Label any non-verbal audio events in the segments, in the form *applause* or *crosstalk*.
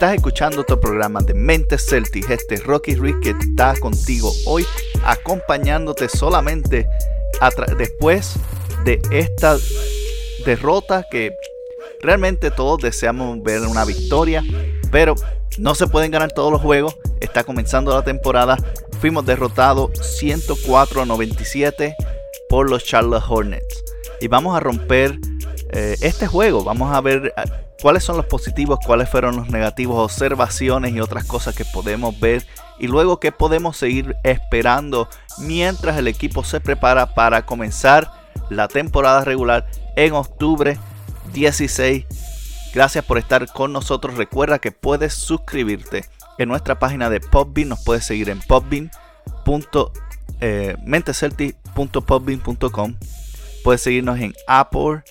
Estás escuchando otro programa de Mentes Celtics. Este es Rocky Ruiz que está contigo hoy, acompañándote solamente después de esta derrota que realmente todos deseamos ver una victoria, pero no se pueden ganar todos los juegos. Está comenzando la temporada. Fuimos derrotados 104 a 97 por los Charlotte Hornets. Y vamos a romper eh, este juego. Vamos a ver eh, cuáles son los positivos, cuáles fueron los negativos, observaciones y otras cosas que podemos ver. Y luego qué podemos seguir esperando mientras el equipo se prepara para comenzar la temporada regular en octubre 16. Gracias por estar con nosotros. Recuerda que puedes suscribirte en nuestra página de Popbean. Nos puedes seguir en popbean.mentecelti.popbean.com. Puedes seguirnos en Apple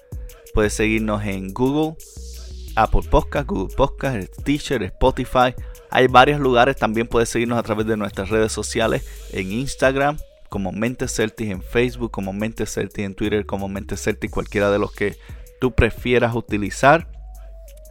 Puedes seguirnos en Google, Apple Podcast, Google Podcast, Teacher, Spotify. Hay varios lugares. También puedes seguirnos a través de nuestras redes sociales en Instagram como Mente Celtic, en Facebook como Mente Celtic, en Twitter como Mente Celtic, cualquiera de los que tú prefieras utilizar.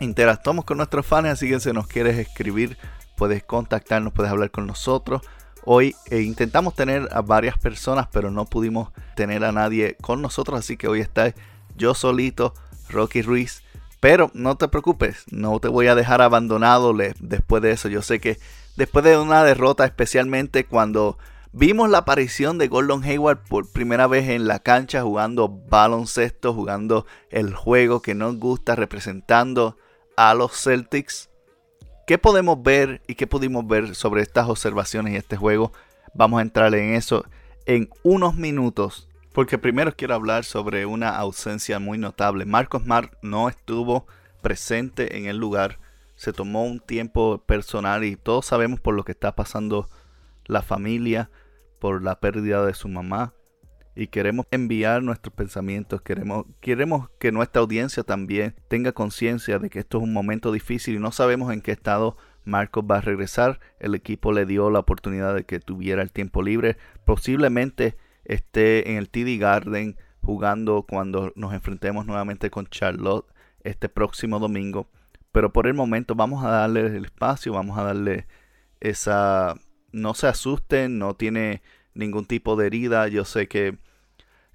Interactuamos con nuestros fans, así que si nos quieres escribir, puedes contactarnos, puedes hablar con nosotros. Hoy eh, intentamos tener a varias personas, pero no pudimos tener a nadie con nosotros, así que hoy está yo solito, Rocky Ruiz. Pero no te preocupes, no te voy a dejar abandonado después de eso. Yo sé que después de una derrota, especialmente cuando vimos la aparición de Gordon Hayward por primera vez en la cancha jugando baloncesto, jugando el juego que nos gusta, representando a los Celtics. ¿Qué podemos ver y qué pudimos ver sobre estas observaciones y este juego? Vamos a entrar en eso en unos minutos. Porque primero quiero hablar sobre una ausencia muy notable. Marcos Mar no estuvo presente en el lugar. Se tomó un tiempo personal y todos sabemos por lo que está pasando la familia, por la pérdida de su mamá. Y queremos enviar nuestros pensamientos, queremos, queremos que nuestra audiencia también tenga conciencia de que esto es un momento difícil y no sabemos en qué estado Marcos va a regresar. El equipo le dio la oportunidad de que tuviera el tiempo libre. Posiblemente esté en el TD Garden jugando cuando nos enfrentemos nuevamente con Charlotte este próximo domingo. Pero por el momento vamos a darle el espacio, vamos a darle esa... No se asusten, no tiene ningún tipo de herida. Yo sé que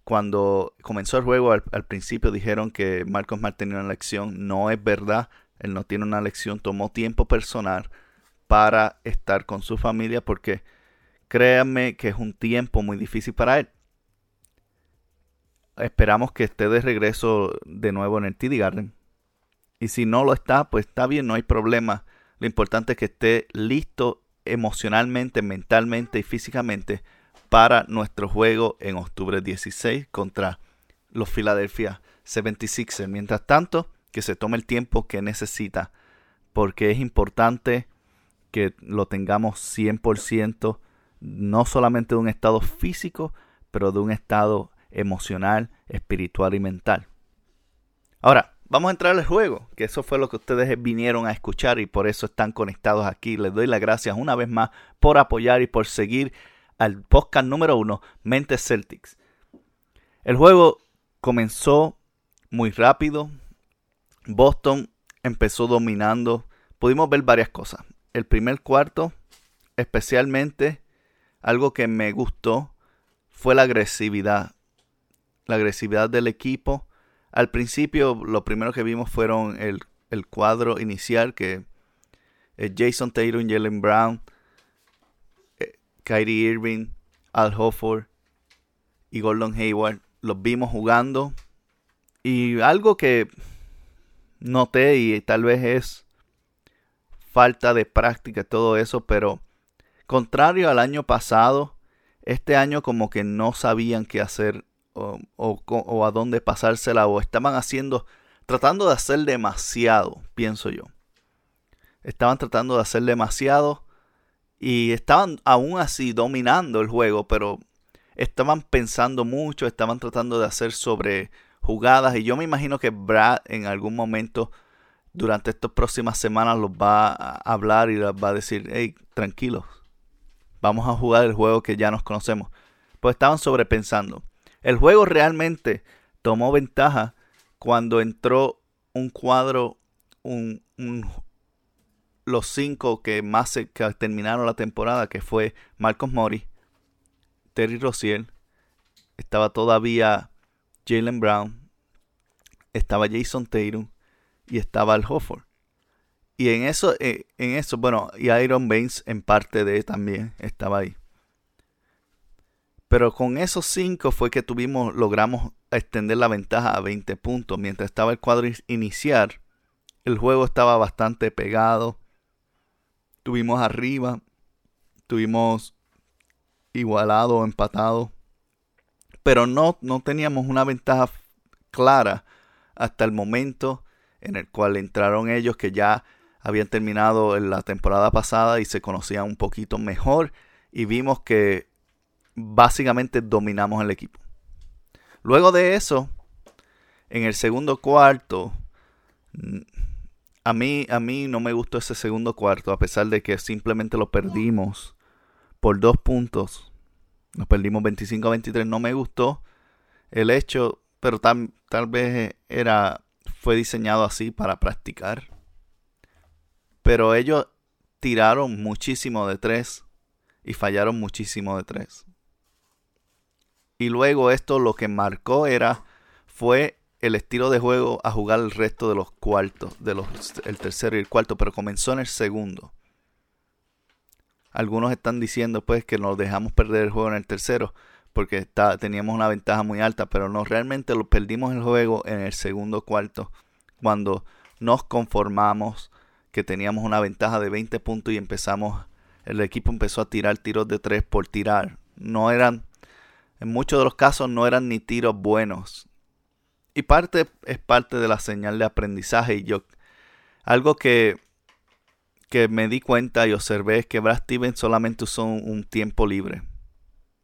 cuando comenzó el juego al, principio dijeron que Marcos Mar tenía una lección. No es verdad, él no tiene una lección. Tomó tiempo personal para estar con su familia porque Créanme que es un tiempo muy difícil para él. Esperamos que esté de regreso de nuevo en el TD Garden. Y si no lo está, pues está bien, no hay problema. Lo importante es que esté listo emocionalmente, mentalmente y físicamente para nuestro juego en octubre 16 contra los Philadelphia 76ers. Mientras tanto, que se tome el tiempo que necesita porque es importante que lo tengamos 100% no solamente de un estado físico, pero de un estado emocional, espiritual y mental. Ahora, vamos a entrar al juego, que eso fue lo que ustedes vinieron a escuchar y por eso están conectados aquí. Les doy las gracias una vez más por apoyar y por seguir al podcast número uno, Mentes Celtics. El juego comenzó muy rápido. Boston empezó dominando. Pudimos ver varias cosas. El primer cuarto, especialmente algo que me gustó fue la agresividad. La agresividad del equipo. Al principio lo primero que vimos fueron el, cuadro inicial que es Jason Taylor, Jalen Brown, eh, Kyrie Irving, Al Hofford y Gordon Hayward. Los vimos jugando. Y algo que noté y tal vez es falta de práctica, todo eso, pero Contrario al año pasado, este año como que no sabían qué hacer o, a dónde pasársela o estaban haciendo, tratando de hacer demasiado, pienso yo. Estaban tratando de hacer demasiado y estaban aún así dominando el juego, pero estaban pensando mucho, estaban tratando de hacer sobre jugadas y yo me imagino que Brad en algún momento durante estas próximas semanas los va a hablar y les va a decir, hey, tranquilos, vamos a jugar el juego que ya nos conocemos. Pues estaban sobrepensando. El juego realmente tomó ventaja cuando entró un cuadro, un, los cinco que más se, terminaron la temporada, que fue Marcos Mori, Terry Rozier, estaba todavía Jalen Brown, estaba Jason Tatum y estaba Al Hofford. Y en eso, eh, en eso, bueno, y Iron Baines en parte de también estaba ahí. Pero con esos cinco fue que tuvimos, logramos extender la ventaja a 20 puntos. Mientras estaba el cuadro inicial, el juego estaba bastante pegado. Tuvimos arriba, tuvimos igualado, empatado. Pero no, no teníamos una ventaja clara hasta el momento en el cual entraron ellos que ya habían terminado en la temporada pasada y se conocían un poquito mejor y vimos que básicamente dominamos el equipo. Luego de eso, en el segundo cuarto, a mí, a mí no me gustó ese segundo cuarto, a pesar de que simplemente lo perdimos por dos puntos. Nos perdimos 25 a 23. No me gustó el hecho, pero tal, tal vez era, fue diseñado así para practicar. Pero ellos tiraron muchísimo de tres y fallaron muchísimo de tres. Y luego esto lo que marcó era fue el estilo de juego a jugar el resto de los cuartos, de los, el tercero y el cuarto, pero comenzó en el segundo. Algunos están diciendo pues que nos dejamos perder el juego en el tercero porque está, teníamos una ventaja muy alta, pero no realmente lo perdimos el juego en el segundo cuarto cuando nos conformamos que teníamos una ventaja de 20 puntos y empezamos, el equipo empezó a tirar tiros de 3 por tirar. No eran, en muchos de los casos no eran ni tiros buenos. Y parte es parte de la señal de aprendizaje. Y yo, algo que, que me di cuenta y observé es que Brad Stevens solamente usó un tiempo libre.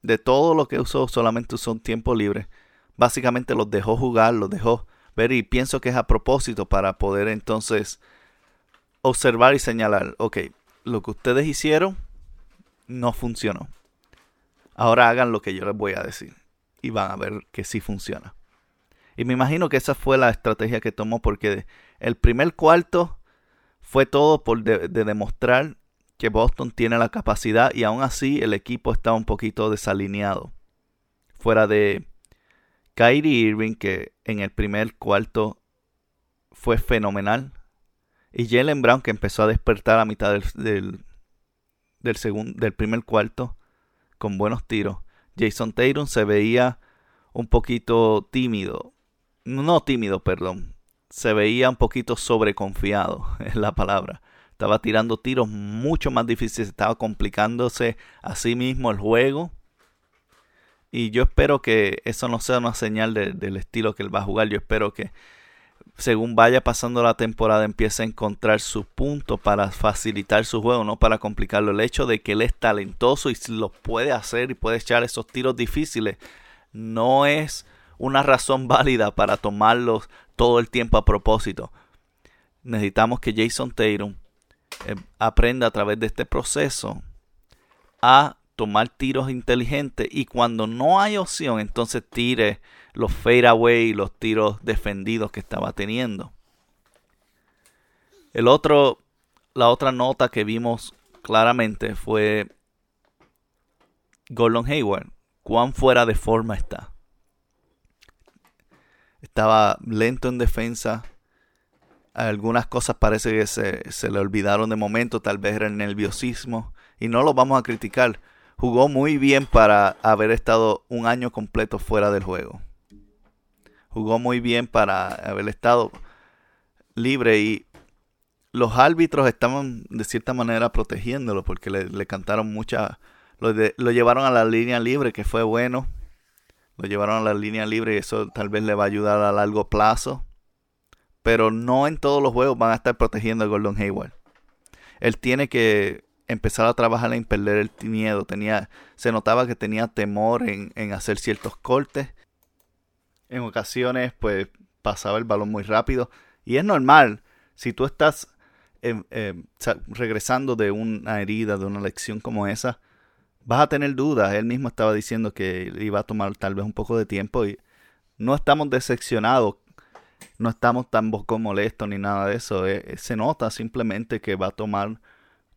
De todo lo que usó, solamente usó un tiempo libre. Básicamente los dejó jugar, los dejó ver y pienso que es a propósito para poder entonces observar y señalar, ok, lo que ustedes hicieron no funcionó. Ahora hagan lo que yo les voy a decir y van a ver que sí funciona. Y me imagino que esa fue la estrategia que tomó porque el primer cuarto fue todo por de, demostrar que Boston tiene la capacidad y aún así el equipo está un poquito desalineado. Fuera de Kyrie Irving que en el primer cuarto fue fenomenal y Jalen Brown, que empezó a despertar a mitad del, del, del, primer cuarto con buenos tiros. Jason Tatum se veía un poquito tímido. No tímido, perdón. Se veía un poquito sobreconfiado, *laughs* es la palabra. Estaba tirando tiros mucho más difíciles, estaba complicándose a sí mismo el juego. Y yo espero que eso no sea una señal del estilo que él va a jugar. Yo espero que según vaya pasando la temporada, empieza a encontrar su punto para facilitar su juego, no para complicarlo. El hecho de que él es talentoso y lo puede hacer y puede echar esos tiros difíciles, no es una razón *laughs* válida para tomarlos todo el tiempo a propósito. Necesitamos que Jason Tatum eh, aprenda a través de este proceso a tomar tiros inteligentes y cuando no hay opción, entonces tire los fadeaway y los tiros defendidos que estaba teniendo. El otro, la otra nota que vimos claramente fue Gordon Hayward. Cuán fuera de forma está. Estaba lento en defensa. Algunas cosas parece que se, se le olvidaron de momento. Tal vez era el nerviosismo. Y no lo vamos a criticar jugó muy bien para haber estado un año completo fuera del juego. Jugó muy bien para haber estado libre y los árbitros estaban de cierta manera protegiéndolo porque le, cantaron mucha... Lo, lo llevaron a la línea libre, que fue bueno. Lo llevaron a la línea libre y eso tal vez le va a ayudar a largo plazo. Pero no en todos los juegos van a estar protegiendo a Gordon Hayward. Él tiene que empezar a trabajar en perder el miedo. Tenía, se notaba que tenía temor en, en hacer ciertos cortes. En ocasiones, pues pasaba el balón muy rápido. Y es normal. Si tú estás Em, em, regresando de una herida, de una lección como esa, vas a tener dudas. Él mismo estaba diciendo que iba a tomar tal vez un poco de tiempo y no estamos decepcionados, no estamos tan molestos ni nada de eso. Eh, eh, se nota simplemente que va a tomar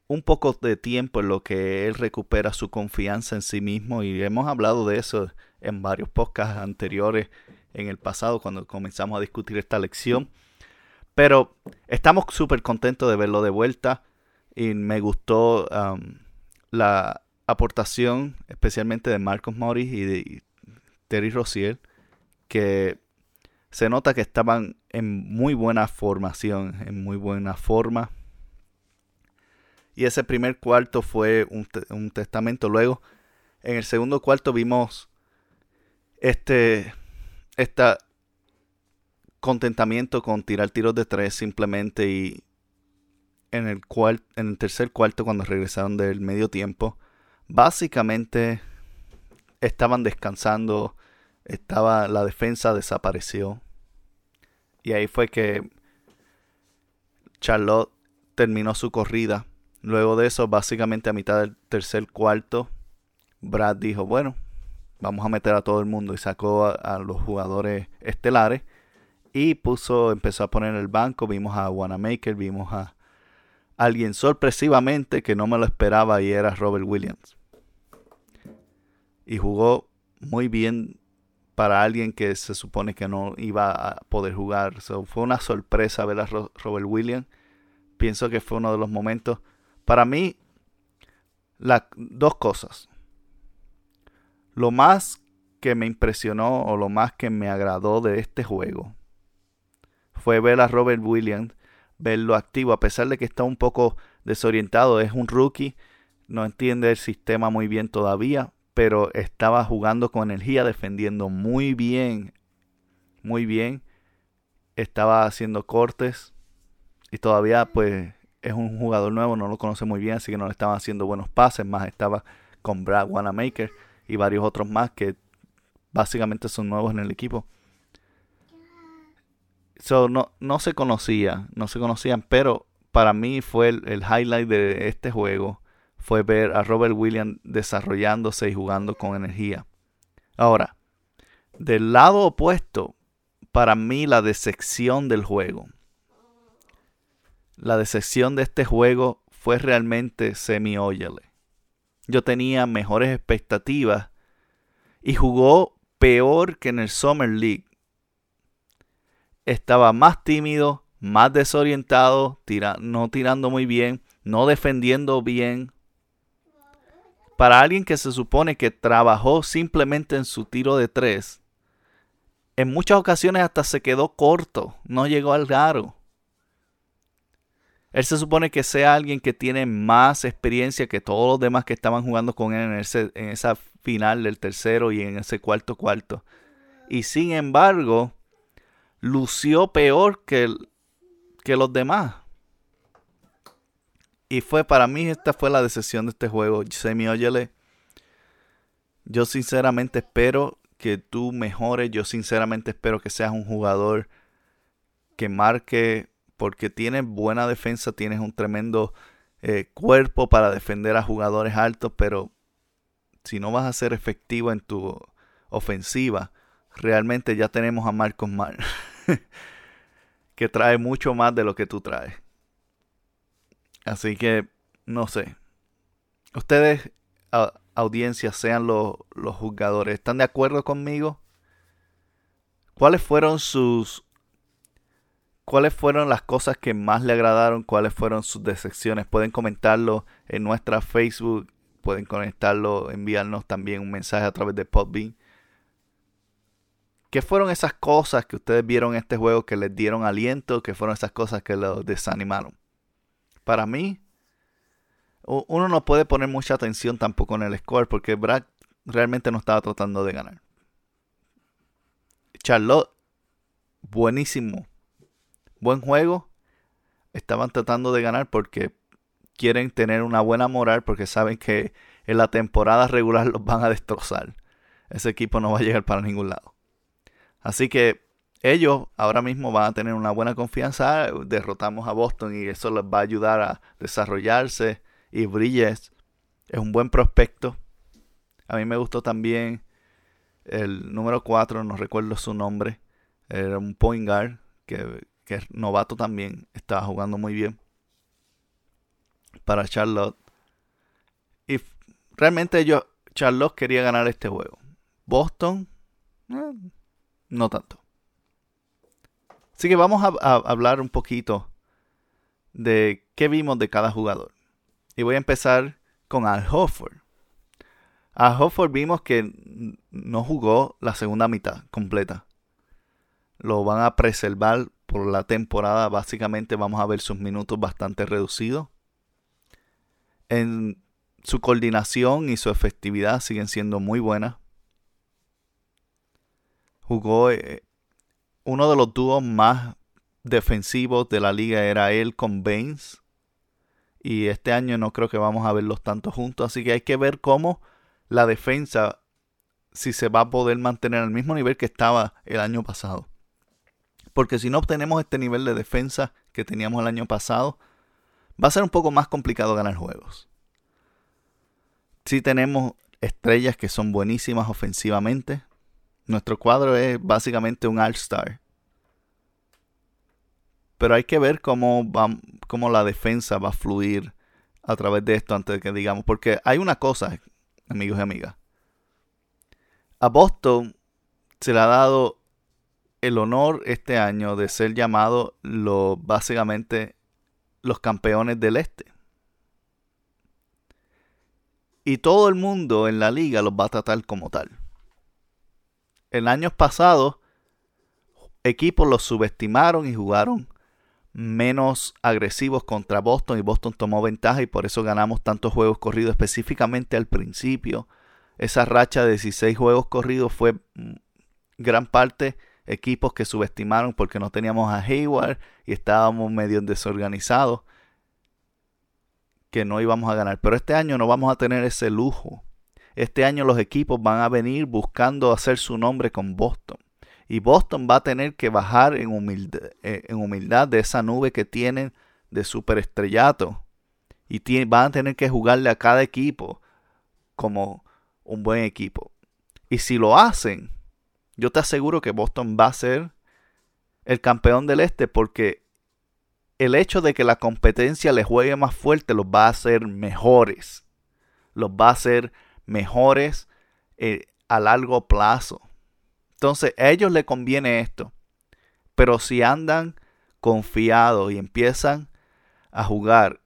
un poco de tiempo en lo que él recupera su confianza en sí mismo y hemos hablado de eso en varios podcasts anteriores en el pasado cuando comenzamos a discutir esta lección. Pero estamos súper contentos de verlo de vuelta y me gustó um, la aportación especialmente de Marcos Morris y de Terry Rozier que se nota que estaban en muy buena formación, en muy buena forma. Y ese primer cuarto fue un, un testamento. Luego, en el segundo cuarto vimos este, esta contentamiento con tirar tiros de tres simplemente y en el, cual, en el tercer cuarto cuando regresaron del medio tiempo, básicamente estaban descansando, estaba la defensa desapareció y ahí fue que Charlotte terminó su corrida. Luego de eso, básicamente a mitad del tercer cuarto, Brad dijo, bueno, vamos a meter a todo el mundo y sacó a los jugadores estelares y puso, empezó a poner el banco, vimos a Wanamaker, vimos a alguien sorpresivamente que no me lo esperaba y era Robert Williams. Y jugó muy bien para alguien que se supone que no iba a poder jugar. fue una sorpresa ver a Robert Williams. Pienso que fue uno de los momentos. Para mí, las dos cosas. Lo más que me impresionó o lo más que me agradó de este juego fue ver a Robert Williams, verlo activo, a pesar de que está un poco desorientado, es un rookie, no entiende el sistema muy bien todavía, pero estaba jugando con energía, defendiendo muy bien, muy bien, estaba haciendo cortes y todavía pues es un jugador nuevo, no lo conoce muy bien, así que no le estaban haciendo buenos pases, más estaba con Brad Wanamaker y varios otros más que básicamente son nuevos en el equipo. So, no, no se conocía, no se conocían, pero para mí fue el, highlight de este juego, fue ver a Robert Williams desarrollándose y jugando con energía. Ahora, del lado opuesto, para mí la decepción del juego. La decepción de este juego fue realmente semi -óyele. Yo tenía mejores expectativas y jugó peor que en el Summer League estaba más tímido, más desorientado, no tirando muy bien, no defendiendo bien. Para alguien que se supone que trabajó simplemente en su tiro de tres, en muchas ocasiones hasta se quedó corto, no llegó al garo. Él se supone que sea alguien que tiene más experiencia que todos los demás que estaban jugando con él en, en esa final del tercero y en ese cuarto cuarto. Y sin embargo, lució peor que, que los demás. Y fue para mí, esta fue la decepción de este juego. Semi, óyele. Yo sinceramente espero que tú mejores. Yo sinceramente espero que seas un jugador que marque. Porque tienes buena defensa, tienes un tremendo eh, cuerpo para defender a jugadores altos. Pero si no vas a ser efectivo en tu ofensiva, realmente ya tenemos a Marcos Mar. *laughs* que trae mucho más de lo que tú traes. Así que, no sé. Ustedes, audiencia, sean los, los juzgadores, ¿están de acuerdo conmigo? ¿Cuáles fueron sus... ¿Cuáles fueron las cosas que más le agradaron? ¿Cuáles fueron sus decepciones? Pueden comentarlo en nuestra Facebook. Pueden conectarlo, enviarnos también un mensaje a través de Podbean. ¿Qué fueron esas cosas que ustedes vieron en este juego que les dieron aliento? ¿Qué fueron esas cosas que los desanimaron? para mí, uno no puede poner mucha atención tampoco en el score porque Brad realmente no estaba tratando de ganar. Charlotte, buenísimo. Buen juego. Estaban tratando de ganar porque quieren tener una buena moral porque saben que en la temporada regular los van a destrozar. Ese equipo no va a llegar para ningún lado. Así que ellos ahora mismo van a tener una buena confianza. Derrotamos a Boston y eso les va a ayudar a desarrollarse. Y Bridges es un buen prospecto. A mí me gustó también el número 4, no recuerdo su nombre. Era un point guard que, que es novato también. Estaba jugando muy bien para Charlotte. Y realmente ellos, Charlotte quería ganar este juego. Boston, eh, no tanto. Así que vamos a, hablar un poquito de qué vimos de cada jugador. Y voy a empezar con Al Hofford. Al Hofford vimos que no jugó la segunda mitad completa. Lo van a preservar por la temporada. Básicamente vamos a ver sus minutos bastante reducidos. En su coordinación y su efectividad siguen siendo muy buenas. Jugó eh, uno de los dúos más defensivos de la liga era él con Baines. Y este año no creo que vamos a verlos tanto juntos. Así que hay que ver cómo la defensa, si se va a poder mantener al mismo nivel que estaba el año pasado. Porque si no obtenemos este nivel de defensa que teníamos el año pasado, va a ser un poco más complicado ganar juegos. Si tenemos estrellas que son buenísimas ofensivamente, nuestro cuadro es básicamente un All-Star. Pero hay que ver cómo, va, cómo la defensa va a fluir a través de esto antes de que digamos. Porque hay una cosa, amigos y amigas. A Boston se le ha dado el honor este año de ser llamado lo, básicamente los campeones del este. Y todo el mundo en la liga los va a tratar como tal el año pasado equipos los subestimaron y jugaron menos agresivos contra Boston y Boston tomó ventaja y por eso ganamos tantos juegos corridos específicamente al principio. Esa racha de 16 juegos corridos fue mm, gran parte equipos que subestimaron porque no teníamos a Hayward y estábamos medio desorganizados que no íbamos a ganar. Pero este año no vamos a tener ese lujo este año los equipos van a venir buscando hacer su nombre con Boston. Y Boston va a tener que bajar en humildad, eh, en humildad de esa nube que tienen de superestrellato. Y van a tener que jugarle a cada equipo como un buen equipo. Y si lo hacen, yo te aseguro que Boston va a ser el campeón del este porque el hecho de que la competencia le juegue más fuerte los va a hacer mejores. Los va a hacer mejores eh, a largo plazo. Entonces, a ellos les conviene esto. Pero si andan confiados y empiezan a jugar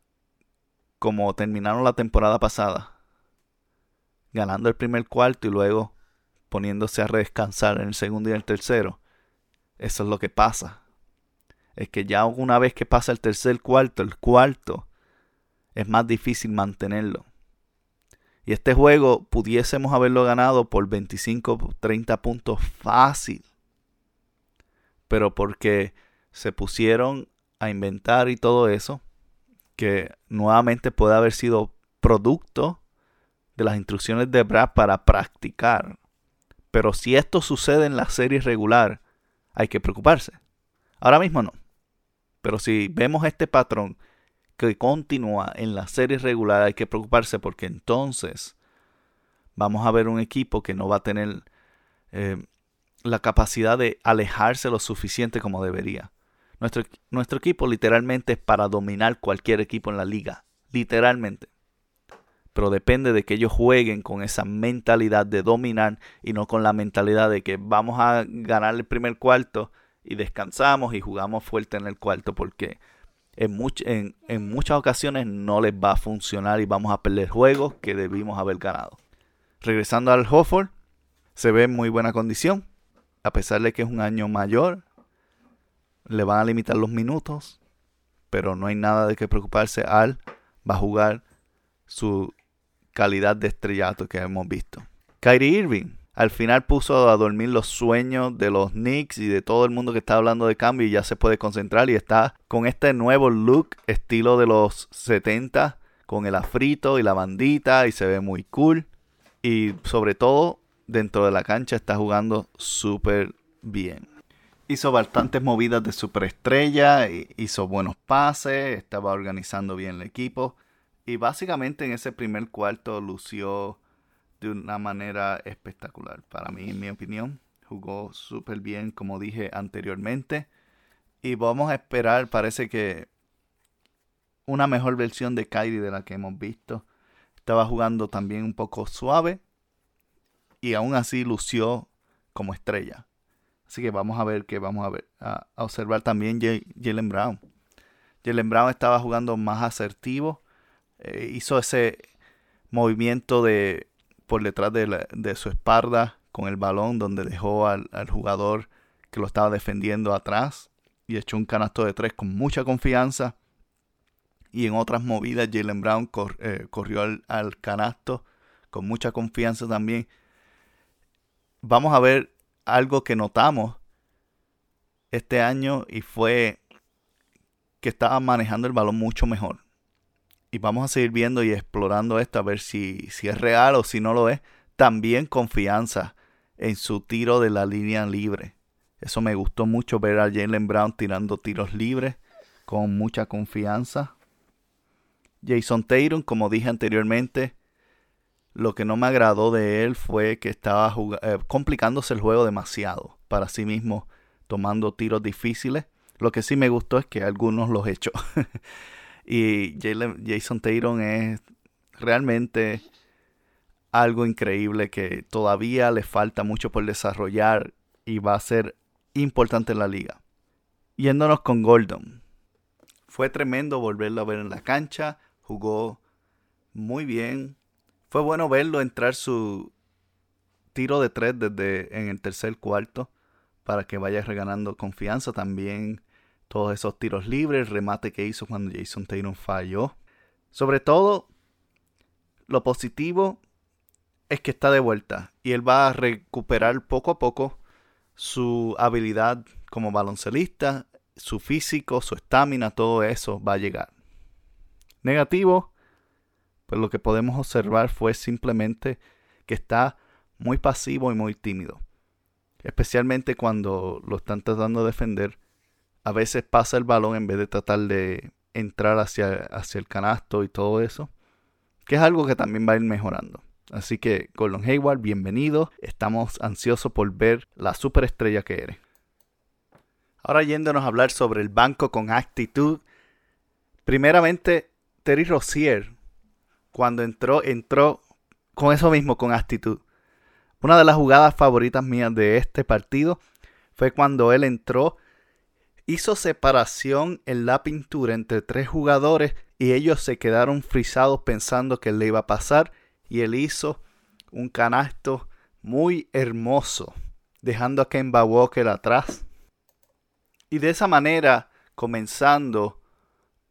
como terminaron la temporada pasada, ganando el primer cuarto y luego poniéndose a descansar en el segundo y el tercero, eso es lo que pasa. Es que ya una vez que pasa el tercer cuarto, el cuarto, es más difícil mantenerlo. Y este juego pudiésemos haberlo ganado por 25, 30 puntos fácil. Pero porque se pusieron a inventar y todo eso, que nuevamente puede haber sido producto de las instrucciones de Brad para practicar. Pero si esto sucede en la serie regular, hay que preocuparse. Ahora mismo no. Pero si vemos este patrón que continúa en la serie regular hay que preocuparse porque entonces vamos a ver un equipo que no va a tener eh, la capacidad de alejarse lo suficiente como debería. Nuestro, nuestro equipo literalmente es para dominar cualquier equipo en la liga. Literalmente. Pero depende de que ellos jueguen con esa mentalidad de dominar y no con la mentalidad de que vamos a ganar el primer cuarto y descansamos y jugamos fuerte en el cuarto porque en, en, muchas ocasiones no les va a funcionar y vamos a perder juegos que debimos haber ganado. Regresando al Hofford, se ve en muy buena condición, a pesar de que es un año mayor, le van a limitar los minutos, pero no hay nada de qué preocuparse. Al va a jugar su calidad de estrellato que hemos visto. Kyrie Irving al final puso a dormir los sueños de los Knicks y de todo el mundo que está hablando de cambio y ya se puede concentrar y está con este nuevo look estilo de los 70 con el afrito y la bandita y se ve muy cool y sobre todo dentro de la cancha está jugando súper bien. Hizo bastantes movidas de superestrella, hizo buenos pases, estaba organizando bien el equipo y básicamente en ese primer cuarto lució de una manera espectacular. Para mí, en mi opinión, jugó súper bien, como dije anteriormente. Y vamos a esperar, parece que una mejor versión de Kyrie de la que hemos visto. Estaba jugando también un poco suave. Y aún así lució como estrella. Así que vamos a ver que vamos a ver a, observar también Jalen Brown. Jalen Brown estaba jugando más asertivo. Eh, hizo ese movimiento de por detrás de, su espalda con el balón donde dejó al, jugador que lo estaba defendiendo atrás y echó un canasto de tres con mucha confianza. Y en otras movidas Jalen Brown eh, corrió al, al, canasto con mucha confianza también. Vamos a ver algo que notamos este año y fue que estaba manejando el balón mucho mejor y vamos a seguir viendo y explorando esto a ver si, si es real o si no lo es. También confianza en su tiro de la línea libre. Eso me gustó mucho ver a Jalen Brown tirando tiros libres con mucha confianza. Jason Tatum, como dije anteriormente, lo que no me agradó de él fue que estaba eh, complicándose el juego demasiado para sí mismo, tomando tiros difíciles. Lo que sí me gustó es que algunos los echó. *laughs* Y Jason Tatum es realmente algo increíble que todavía le falta mucho por desarrollar y va a ser importante en la liga. Yéndonos con Gordon. Fue tremendo volverlo a ver en la cancha. Jugó muy bien. Fue bueno verlo entrar su tiro de tres desde en el tercer cuarto para que vaya reganando confianza. También todos esos tiros libres, el remate que hizo cuando Jason Tatum falló. Sobre todo, lo positivo es que está de vuelta y él va a recuperar poco a poco su habilidad como baloncelista, su físico, su estamina, todo eso va a llegar. Negativo, pues lo que podemos observar fue simplemente que está muy pasivo y muy tímido. Especialmente cuando lo están tratando de defender a veces pasa el balón en vez de tratar de entrar hacia, hacia el canasto y todo eso. Que es algo que también va a ir mejorando. Así que Gordon Hayward, bienvenido. Estamos ansiosos por ver la superestrella que eres. Ahora yéndonos a hablar sobre el banco con actitud. Primeramente, Terry Rozier, cuando entró, entró con eso mismo, con actitud. Una de las jugadas favoritas mías de este partido fue cuando él entró hizo separación en la pintura entre tres jugadores y ellos se quedaron frisados pensando que le iba a pasar y él hizo un canasto muy hermoso, dejando a Kemba Walker atrás. Y de esa manera, comenzando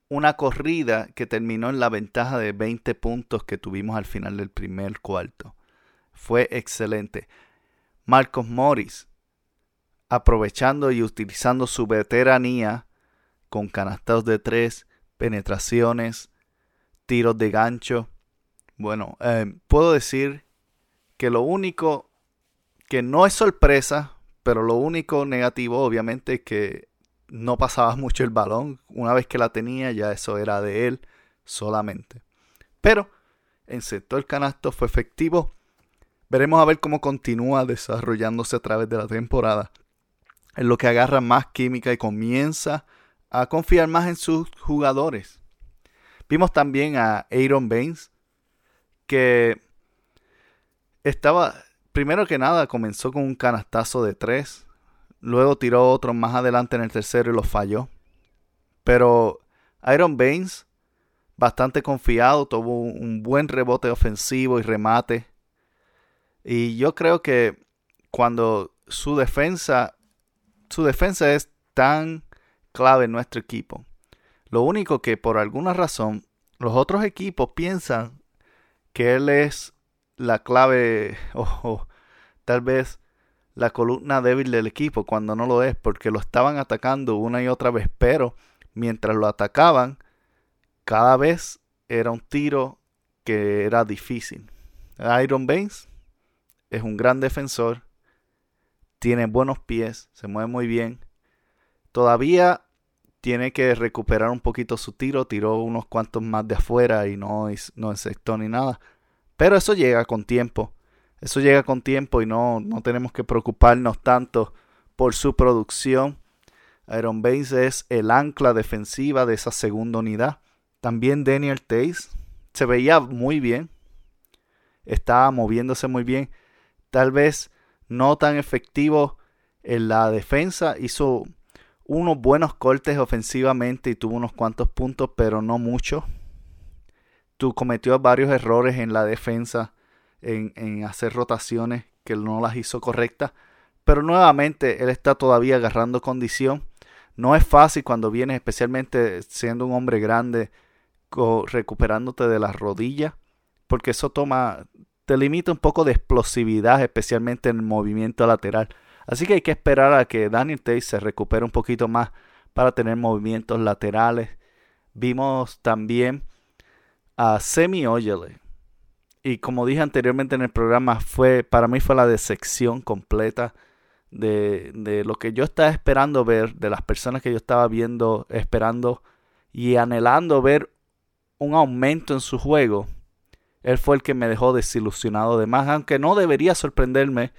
una corrida que terminó en la ventaja de 20 puntos que tuvimos al final del primer cuarto. Fue excelente. Marcos Morris aprovechando y utilizando su veteranía con canastas de tres, penetraciones, tiros de gancho. Bueno, eh, puedo decir que lo único que no es sorpresa, pero lo único negativo obviamente es que no pasaba *laughs* mucho el balón. Una vez que la tenía ya eso era de él solamente. Pero en sector canasto fue efectivo. Veremos a ver cómo continúa desarrollándose a través de la temporada en lo que agarra más química y comienza a confiar más en sus jugadores. Vimos también a Aaron Baines, que estaba, primero que nada, comenzó con un canastazo de tres, luego tiró otro más adelante en el tercero y lo falló. Pero Aaron Baines, bastante confiado, tuvo un buen rebote ofensivo y remate. Y yo creo que cuando su defensa su defensa es tan clave en nuestro equipo. Lo único que por alguna razón los otros equipos piensan que él es la clave *laughs* o tal vez la columna débil del equipo cuando no lo es porque lo estaban atacando una y otra vez, pero mientras lo atacaban, cada vez era un tiro que era difícil. Iron Baines es un gran defensor, tiene buenos pies, se mueve muy bien. Todavía tiene que recuperar un poquito su tiro, tiró unos cuantos más de afuera y no, no esto ni nada. Pero eso llega con tiempo. Eso llega con tiempo y no, no tenemos que preocuparnos tanto por su producción. Iron Base es el ancla defensiva de esa segunda unidad. También Daniel Tays se veía muy bien. Estaba moviéndose muy bien. Tal vez no tan efectivo en la defensa. Hizo unos buenos cortes ofensivamente y tuvo unos cuantos puntos, pero no mucho. Tú cometió varios errores en la defensa en, hacer rotaciones que no las hizo correctas. Pero nuevamente él está todavía agarrando condición. No es fácil cuando vienes, especialmente siendo un hombre grande, recuperándote de las rodillas, porque eso toma, te limita un poco de explosividad, especialmente en el movimiento lateral. Así que hay que esperar a que Daniel Tate se recupere un poquito más para tener movimientos laterales. Vimos también a Semi Oyele, y como dije anteriormente en el programa, fue para mí fue la decepción completa de, de, lo que yo estaba esperando ver, de las personas que yo estaba viendo, esperando y anhelando ver un aumento en su juego. Él fue el que me dejó desilusionado de más, aunque no debería sorprenderme,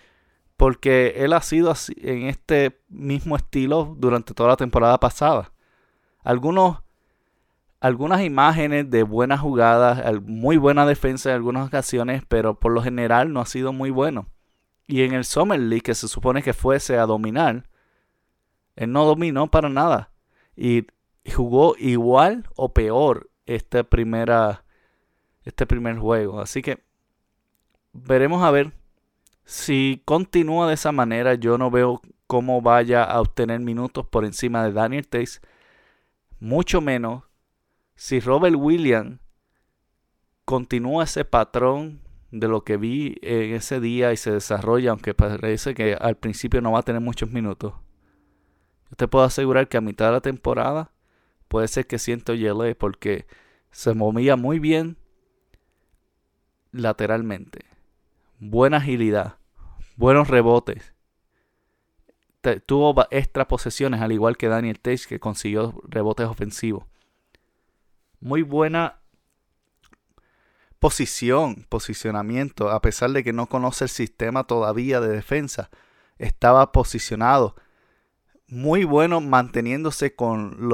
porque él ha sido así, en este mismo estilo durante toda la temporada pasada. Algunos algunas imágenes de buenas jugadas, muy buena defensa en algunas ocasiones, pero por lo general no ha sido muy bueno. Y en el Summer League, que se supone que fuese a dominar, él no dominó para nada. Y jugó igual o peor este, primera, este primer juego. Así que veremos a ver si continúa de esa manera. Yo no veo cómo vaya a obtener minutos por encima de Daniel Tays. Mucho menos si Robert Williams continúa ese patrón de lo que vi en ese día y se desarrolla, aunque parece que al principio no va a tener muchos minutos, yo te puedo asegurar que a mitad de la temporada puede ser que siento Yele porque se movía muy bien lateralmente. Buena agilidad, buenos rebotes. tuvo extra posesiones, al igual que Daniel Tate, que consiguió rebotes ofensivos muy buena posición, posicionamiento, a pesar de que no conoce el sistema todavía de defensa, estaba posicionado. Muy bueno manteniéndose con,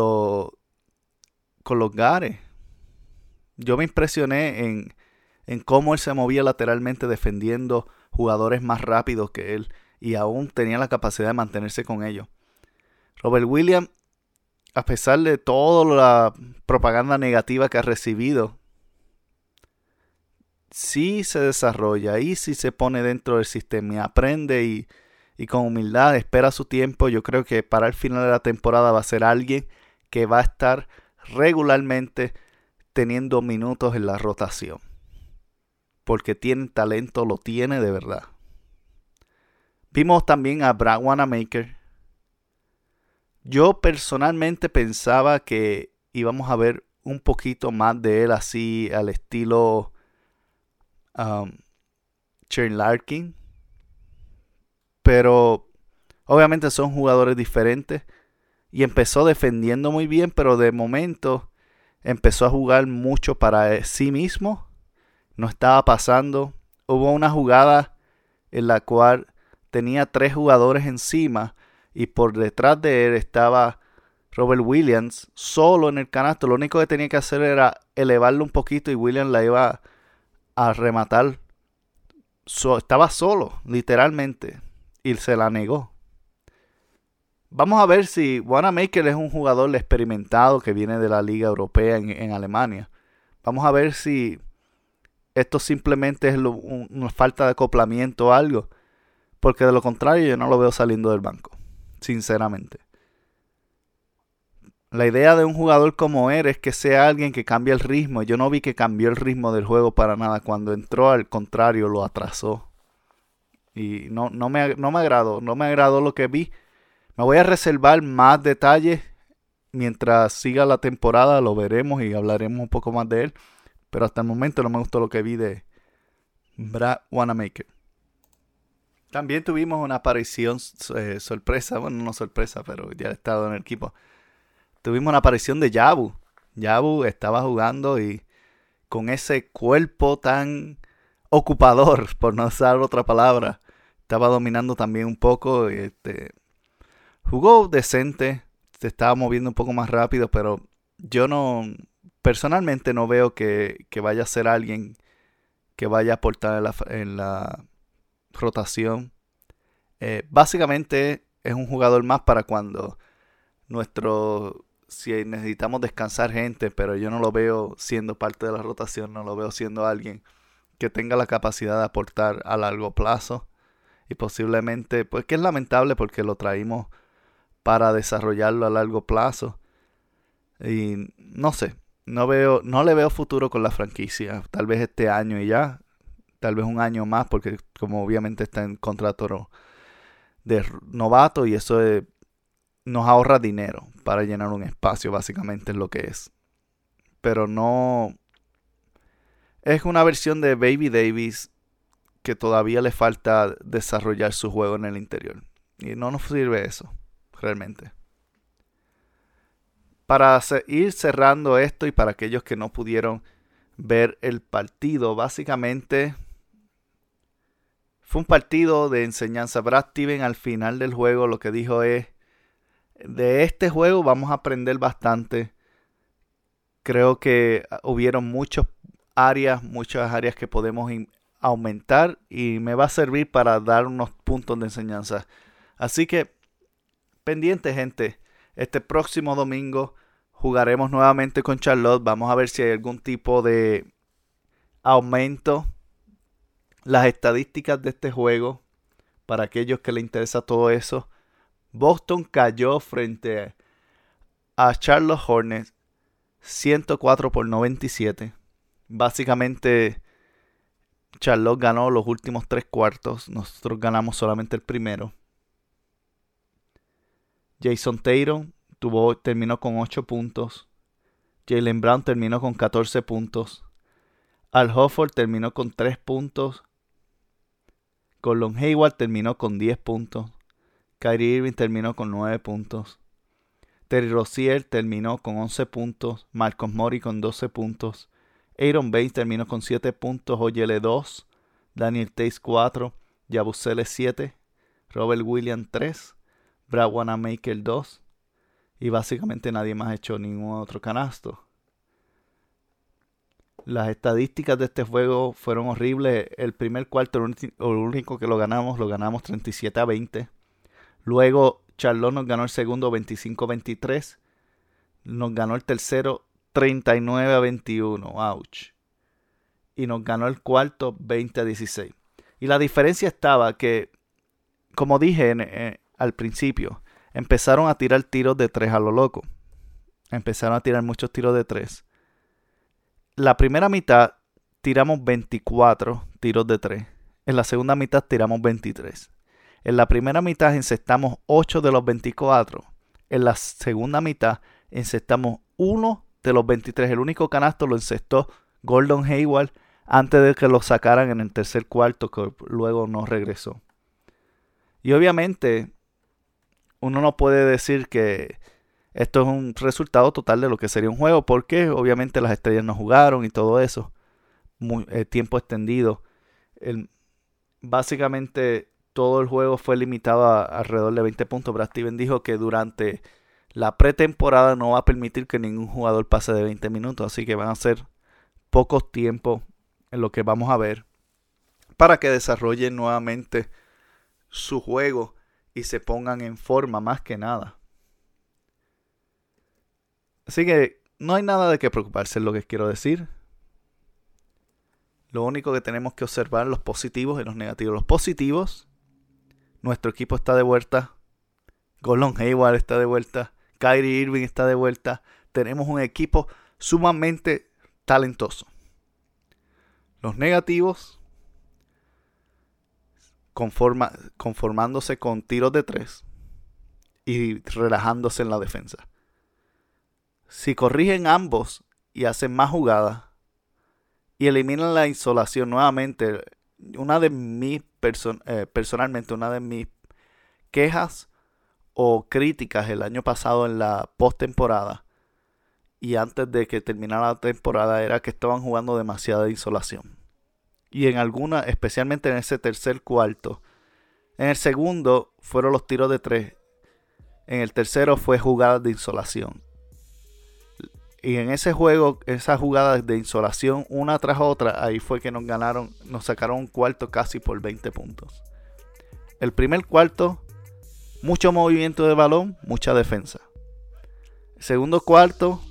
con los gares. Yo me impresioné en, en cómo él se movía lateralmente defendiendo jugadores más rápidos que él y aún tenía la capacidad de mantenerse con ellos. Robert Williams a pesar de toda la propaganda negativa que ha recibido, sí se desarrolla y sí se pone dentro del sistema y aprende y, y con humildad espera su tiempo. Yo creo que para el final de la temporada va a ser alguien que va a estar regularmente teniendo minutos en la rotación. Porque tiene talento, lo tiene de verdad. Vimos también a Brad Wanamaker, yo personalmente pensaba que íbamos a ver un poquito más de él así al estilo um, Larkin. Pero obviamente son jugadores diferentes. Y empezó defendiendo muy bien, pero de momento empezó a jugar mucho para sí mismo. No estaba pasando. Hubo una jugada en la cual tenía tres jugadores encima y por detrás de él estaba Robert Williams solo en el canasto. Lo único que tenía que hacer era elevarlo un poquito y Williams la iba a rematar. estaba solo, literalmente, y se la negó. Vamos a ver si Wanamaker es un jugador experimentado que viene de la Liga Europea en, Alemania. Vamos a ver si esto simplemente es una falta de acoplamiento o algo. Porque de lo contrario yo no lo veo saliendo del banco sinceramente. La idea de un jugador como él es que sea alguien que cambie el ritmo. Yo no vi que cambió el ritmo del juego para nada. Cuando entró, al contrario, lo atrasó. Y no, no, me, no me agradó. No me agradó lo que vi. Me voy a reservar más detalles. Mientras siga la temporada lo veremos y hablaremos un poco más de él. Pero hasta el momento no me gustó lo que vi de Brad Wanamaker. También tuvimos una aparición eh, sorpresa. Bueno, no sorpresa, pero ya he estado en el equipo tuvimos una aparición de Yabu. Yabu estaba jugando y con ese cuerpo tan ocupador, *laughs* por no usar otra palabra, estaba dominando también un poco. Este, jugó decente, se estaba moviendo un poco más rápido, pero yo no, personalmente no veo que, vaya a ser alguien que vaya a aportar en la, en la rotación. Eh, básicamente es un jugador más para cuando nuestro si necesitamos descansar gente, pero yo no lo veo siendo parte de la rotación, no lo veo siendo alguien que tenga la capacidad de aportar a largo plazo y posiblemente, pues que es lamentable porque lo traímos para desarrollarlo a largo plazo y no sé, no veo, no le veo futuro con la franquicia, tal vez este año y ya, tal vez un año más porque como obviamente está en contrato de novato y eso es nos ahorra dinero para llenar un espacio, básicamente es lo que es. Pero no... Es una versión de Baby Davis que todavía le falta desarrollar su juego en el interior. Y no nos sirve eso, realmente. Para ir cerrando esto y para aquellos que no pudieron ver el partido, básicamente fue un partido de enseñanza. Brad Steven al final del juego lo que dijo es, de este juego vamos a aprender bastante. Creo que hubieron muchas áreas, muchas áreas que podemos aumentar y me va a servir para dar unos puntos de enseñanza. Así que, pendiente gente, este próximo domingo jugaremos nuevamente con Charlotte. Vamos a ver si hay algún tipo de aumento. Las estadísticas de este juego, para aquellos que les interesa todo eso, Boston cayó frente a Charlotte Hornets 104 por 97. Básicamente Charlotte ganó los últimos tres cuartos. Nosotros ganamos solamente el primero. Jason Taylor tuvo, terminó con 8 puntos. Jalen Brown terminó con 14 puntos. Al Hofford terminó con 3 puntos. Colon Hayward terminó con 10 puntos. Kyrie Irving terminó con 9 puntos. Terry Rozier terminó con 11 puntos. Marcos Mori con 12 puntos. Aaron Bates terminó con 7 puntos. Oyele 2. Daniel Tays 4. Yabusele 7. Robert Williams 3. Brad Wanamaker 2. Y básicamente nadie más ha hecho ningún otro canasto. Las estadísticas de este juego fueron horribles. El primer cuarto, el único que lo ganamos, lo ganamos 37 a 20. Luego Charlotte nos ganó el segundo 25-23. Nos ganó el tercero 39 a 21. Ouch. Y nos ganó el cuarto 20 a 16. Y la diferencia estaba que, como dije eh, al principio, empezaron a tirar tiros de tres a lo loco. Empezaron a tirar muchos tiros de tres. La primera mitad tiramos 24 tiros de tres. En la segunda mitad tiramos 23. En la primera mitad encestamos 8 de los 24. En la segunda mitad encestamos 1 de los 23. El único canasto lo encestó Gordon Hayward antes de que lo sacaran en el tercer cuarto, que luego no regresó. Y obviamente, uno no puede decir que esto es un resultado total de lo que sería un juego, porque obviamente las estrellas no jugaron y todo eso. Muy, eh, tiempo extendido. Básicamente todo el juego fue limitado a alrededor de 20 puntos. Brad Steven dijo que durante la pretemporada no va a permitir que ningún jugador pase de 20 minutos, así que van a ser pocos tiempos en lo que vamos a ver para que desarrollen nuevamente su juego y se pongan en forma más que nada. Así que no hay nada de qué preocuparse, es lo que quiero decir. Lo único que tenemos que observar los positivos y los negativos. Los positivos nuestro equipo está de vuelta. Golon Hayward está de vuelta. Kyrie Irving está de vuelta. Tenemos un equipo sumamente talentoso. Los negativos, conformándose con tiros de tres y relajándose en la defensa. Si corrigen ambos y hacen más jugadas y eliminan la insolación nuevamente, una de mis eh, personalmente una de mis quejas o críticas el año pasado en la postemporada y antes de que terminara la temporada era que estaban jugando demasiada insolación. Y en alguna, especialmente en ese tercer cuarto. En el segundo fueron los tiros de tres. En el tercero fue jugadas de insolación. Y en ese juego, esas jugadas de insolación, una tras otra, ahí fue que nos ganaron, nos sacaron un cuarto casi por 20 puntos. El primer cuarto, mucho movimiento de balón, mucha defensa. El segundo cuarto,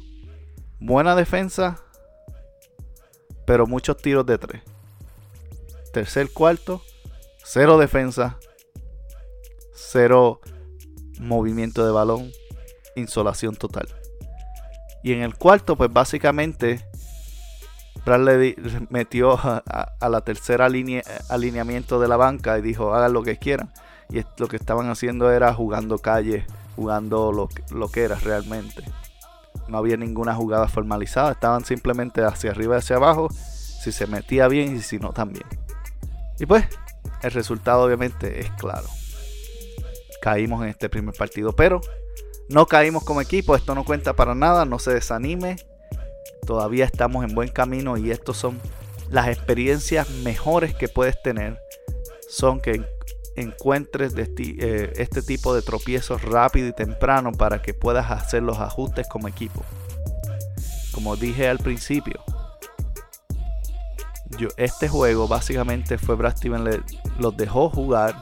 buena defensa, pero muchos tiros de tres. Tercer cuarto, cero defensa, cero movimiento de balón, insolación total. Y en el cuarto, pues básicamente, Bradley metió a, la tercera línea, alineamiento de la banca y dijo, hagan lo que quieran. Y lo que estaban haciendo era jugando calle, jugando lo, lo que era realmente. No había ninguna jugada formalizada, estaban simplemente hacia arriba y hacia abajo, si se metía bien y si no también. Y pues, el resultado obviamente es claro. Caímos en este primer partido, pero no caímos como equipo, esto no cuenta para nada, no se desanime. Todavía estamos en buen camino y estos son las experiencias mejores que puedes tener. Son que encuentres eh, este tipo de tropiezos rápido y temprano para que puedas hacer los ajustes como equipo. Como dije al principio, este juego básicamente fue Brad Steven los dejó jugar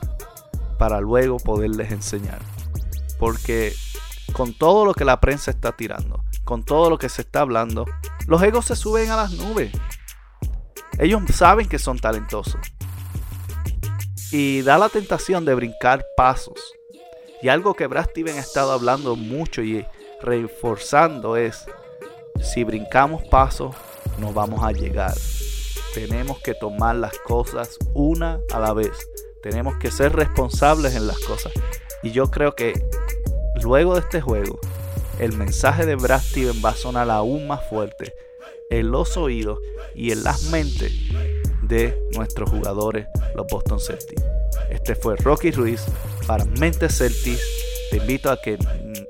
para luego poderles enseñar. Porque con todo lo que la prensa está tirando, con todo lo que se está hablando, los egos se suben a las nubes. Ellos saben que son talentosos. Y da la tentación de brincar pasos. Y algo que Brad Steven ha estado hablando mucho y reforzando es, si brincamos pasos, no vamos a llegar. Tenemos que tomar las cosas una a la vez. Tenemos que ser responsables en las cosas. Y yo creo que Luego de este juego, el mensaje de Brad Steven va a sonar aún más fuerte en los oídos y en las mentes de nuestros jugadores, los Boston Celtics. Este fue Rocky Ruiz para Mentes Celtics. Te invito a que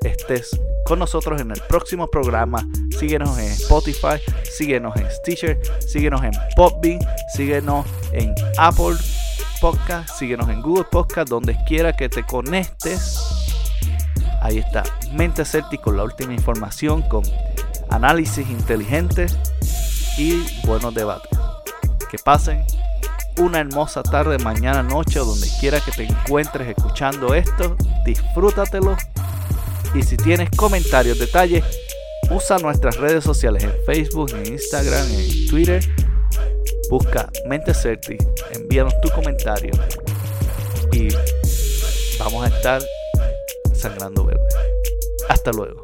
estés con nosotros en el próximo programa. Síguenos en Spotify, síguenos en Stitcher, síguenos en Popbean, síguenos en Apple Podcast, síguenos en Google Podcast, donde quiera que te conectes Ahí está, Mente Celtic con la última información, con análisis inteligentes y buenos debates. Que pasen una hermosa tarde, mañana, noche o donde quiera que te encuentres escuchando esto. Disfrútatelo. Y si tienes comentarios, detalles, usa nuestras redes sociales en Facebook, en Instagram, en Twitter. Busca Mente Celtic, envíanos tu comentario y vamos a estar sangrando verde. Hasta luego.